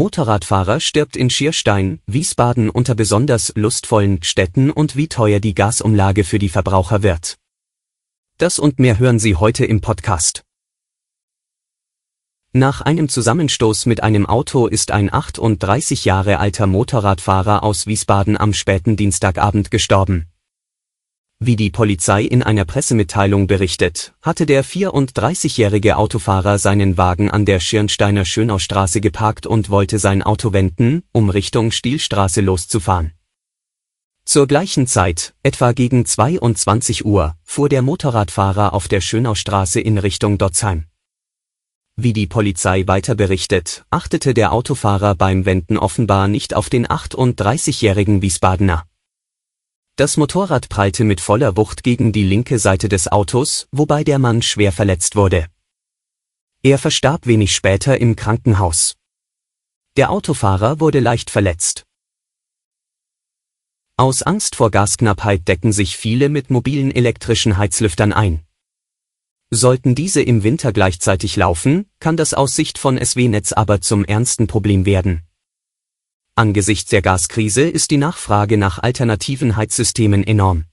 Motorradfahrer stirbt in Schierstein, Wiesbaden unter besonders lustvollen Städten und wie teuer die Gasumlage für die Verbraucher wird. Das und mehr hören Sie heute im Podcast. Nach einem Zusammenstoß mit einem Auto ist ein 38 Jahre alter Motorradfahrer aus Wiesbaden am späten Dienstagabend gestorben. Wie die Polizei in einer Pressemitteilung berichtet, hatte der 34-jährige Autofahrer seinen Wagen an der Schirnsteiner Schönaustraße geparkt und wollte sein Auto wenden, um Richtung Stielstraße loszufahren. Zur gleichen Zeit, etwa gegen 22 Uhr, fuhr der Motorradfahrer auf der Schönaustraße in Richtung Dotzheim. Wie die Polizei weiter berichtet, achtete der Autofahrer beim Wenden offenbar nicht auf den 38-jährigen Wiesbadener. Das Motorrad prallte mit voller Wucht gegen die linke Seite des Autos, wobei der Mann schwer verletzt wurde. Er verstarb wenig später im Krankenhaus. Der Autofahrer wurde leicht verletzt. Aus Angst vor Gasknappheit decken sich viele mit mobilen elektrischen Heizlüftern ein. Sollten diese im Winter gleichzeitig laufen, kann das aus Sicht von SW-Netz aber zum ernsten Problem werden. Angesichts der Gaskrise ist die Nachfrage nach alternativen Heizsystemen enorm.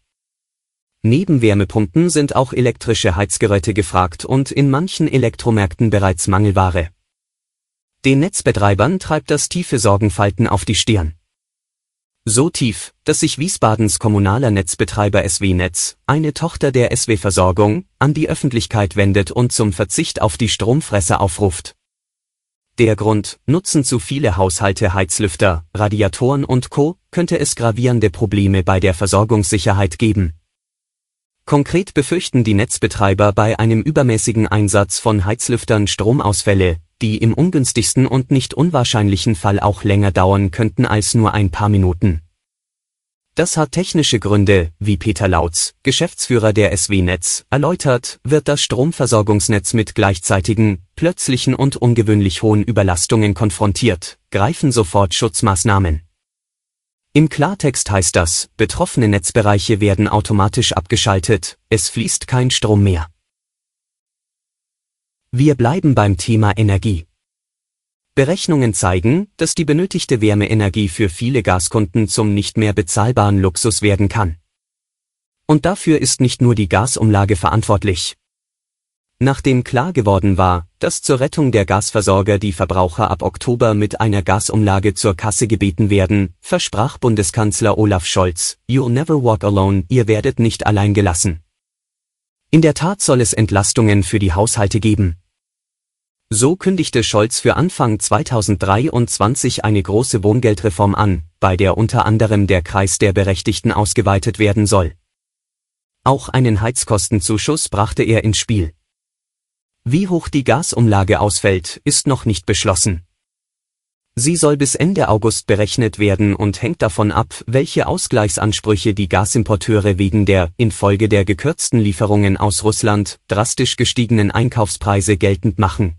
Neben Wärmepumpen sind auch elektrische Heizgeräte gefragt und in manchen Elektromärkten bereits Mangelware. Den Netzbetreibern treibt das tiefe Sorgenfalten auf die Stirn. So tief, dass sich Wiesbadens kommunaler Netzbetreiber SW Netz, eine Tochter der SW Versorgung, an die Öffentlichkeit wendet und zum Verzicht auf die Stromfresser aufruft. Der Grund, nutzen zu viele Haushalte Heizlüfter, Radiatoren und Co., könnte es gravierende Probleme bei der Versorgungssicherheit geben. Konkret befürchten die Netzbetreiber bei einem übermäßigen Einsatz von Heizlüftern Stromausfälle, die im ungünstigsten und nicht unwahrscheinlichen Fall auch länger dauern könnten als nur ein paar Minuten. Das hat technische Gründe, wie Peter Lautz, Geschäftsführer der SW Netz, erläutert, wird das Stromversorgungsnetz mit gleichzeitigen, plötzlichen und ungewöhnlich hohen Überlastungen konfrontiert, greifen sofort Schutzmaßnahmen. Im Klartext heißt das, betroffene Netzbereiche werden automatisch abgeschaltet, es fließt kein Strom mehr. Wir bleiben beim Thema Energie. Berechnungen zeigen, dass die benötigte Wärmeenergie für viele Gaskunden zum nicht mehr bezahlbaren Luxus werden kann. Und dafür ist nicht nur die Gasumlage verantwortlich. Nachdem klar geworden war, dass zur Rettung der Gasversorger die Verbraucher ab Oktober mit einer Gasumlage zur Kasse gebeten werden, versprach Bundeskanzler Olaf Scholz, You'll never walk alone, ihr werdet nicht allein gelassen. In der Tat soll es Entlastungen für die Haushalte geben. So kündigte Scholz für Anfang 2023 eine große Wohngeldreform an, bei der unter anderem der Kreis der Berechtigten ausgeweitet werden soll. Auch einen Heizkostenzuschuss brachte er ins Spiel. Wie hoch die Gasumlage ausfällt, ist noch nicht beschlossen. Sie soll bis Ende August berechnet werden und hängt davon ab, welche Ausgleichsansprüche die Gasimporteure wegen der, infolge der gekürzten Lieferungen aus Russland, drastisch gestiegenen Einkaufspreise geltend machen.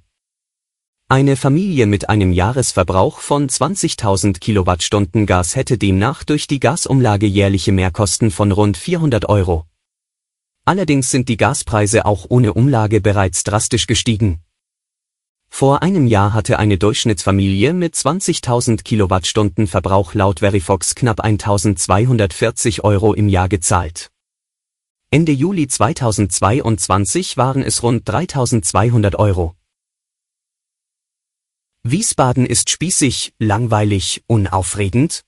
Eine Familie mit einem Jahresverbrauch von 20.000 Kilowattstunden Gas hätte demnach durch die Gasumlage jährliche Mehrkosten von rund 400 Euro. Allerdings sind die Gaspreise auch ohne Umlage bereits drastisch gestiegen. Vor einem Jahr hatte eine Durchschnittsfamilie mit 20.000 Kilowattstunden Verbrauch laut Verifox knapp 1.240 Euro im Jahr gezahlt. Ende Juli 2022 waren es rund 3.200 Euro. Wiesbaden ist spießig, langweilig, unaufregend?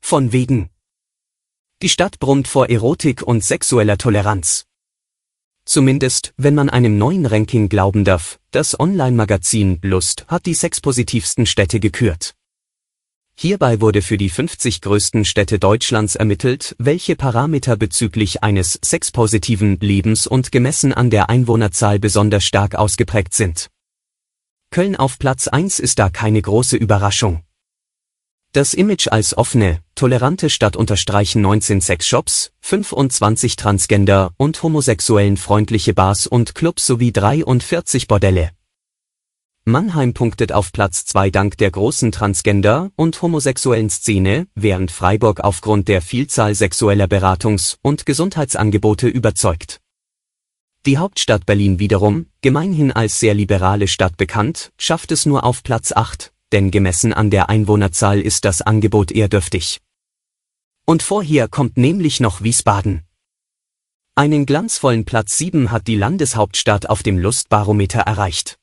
Von wegen. Die Stadt brummt vor Erotik und sexueller Toleranz. Zumindest, wenn man einem neuen Ranking glauben darf, das Online-Magazin Lust hat die sexpositivsten Städte gekürt. Hierbei wurde für die 50 größten Städte Deutschlands ermittelt, welche Parameter bezüglich eines sexpositiven Lebens und gemessen an der Einwohnerzahl besonders stark ausgeprägt sind. Köln auf Platz 1 ist da keine große Überraschung. Das Image als offene, tolerante Stadt unterstreichen 19 Sexshops, 25 Transgender- und homosexuellen freundliche Bars und Clubs sowie 43 Bordelle. Mannheim punktet auf Platz 2 dank der großen Transgender- und homosexuellen Szene, während Freiburg aufgrund der Vielzahl sexueller Beratungs- und Gesundheitsangebote überzeugt. Die Hauptstadt Berlin wiederum, gemeinhin als sehr liberale Stadt bekannt, schafft es nur auf Platz 8, denn gemessen an der Einwohnerzahl ist das Angebot eher dürftig. Und vorher kommt nämlich noch Wiesbaden. Einen glanzvollen Platz 7 hat die Landeshauptstadt auf dem Lustbarometer erreicht.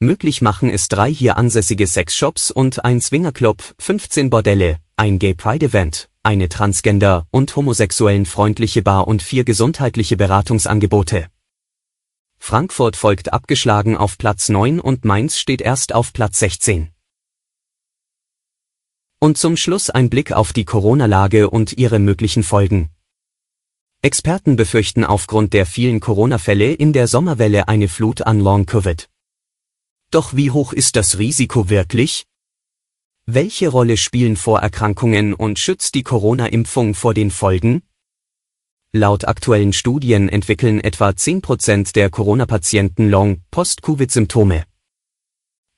Möglich machen es drei hier ansässige Sexshops und ein Swingerclub, 15 Bordelle, ein Gay Pride Event, eine Transgender- und homosexuellen freundliche Bar und vier gesundheitliche Beratungsangebote. Frankfurt folgt abgeschlagen auf Platz 9 und Mainz steht erst auf Platz 16. Und zum Schluss ein Blick auf die Corona-Lage und ihre möglichen Folgen. Experten befürchten aufgrund der vielen Corona-Fälle in der Sommerwelle eine Flut an Long-Covid. Doch wie hoch ist das Risiko wirklich? Welche Rolle spielen Vorerkrankungen und schützt die Corona-Impfung vor den Folgen? Laut aktuellen Studien entwickeln etwa 10% der Corona-Patienten Long-Post-Covid-Symptome.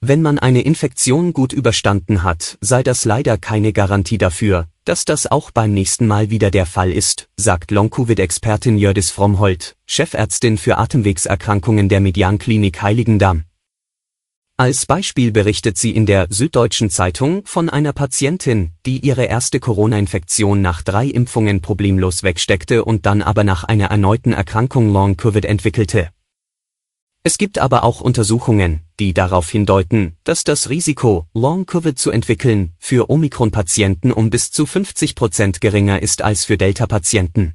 Wenn man eine Infektion gut überstanden hat, sei das leider keine Garantie dafür, dass das auch beim nächsten Mal wieder der Fall ist, sagt Long-Covid-Expertin Jördis Frommholt, Chefärztin für Atemwegserkrankungen der Medianklinik Heiligendamm. Als Beispiel berichtet sie in der Süddeutschen Zeitung von einer Patientin, die ihre erste Corona-Infektion nach drei Impfungen problemlos wegsteckte und dann aber nach einer erneuten Erkrankung Long-Covid entwickelte. Es gibt aber auch Untersuchungen, die darauf hindeuten, dass das Risiko, Long-Covid zu entwickeln, für Omikron-Patienten um bis zu 50 Prozent geringer ist als für Delta-Patienten.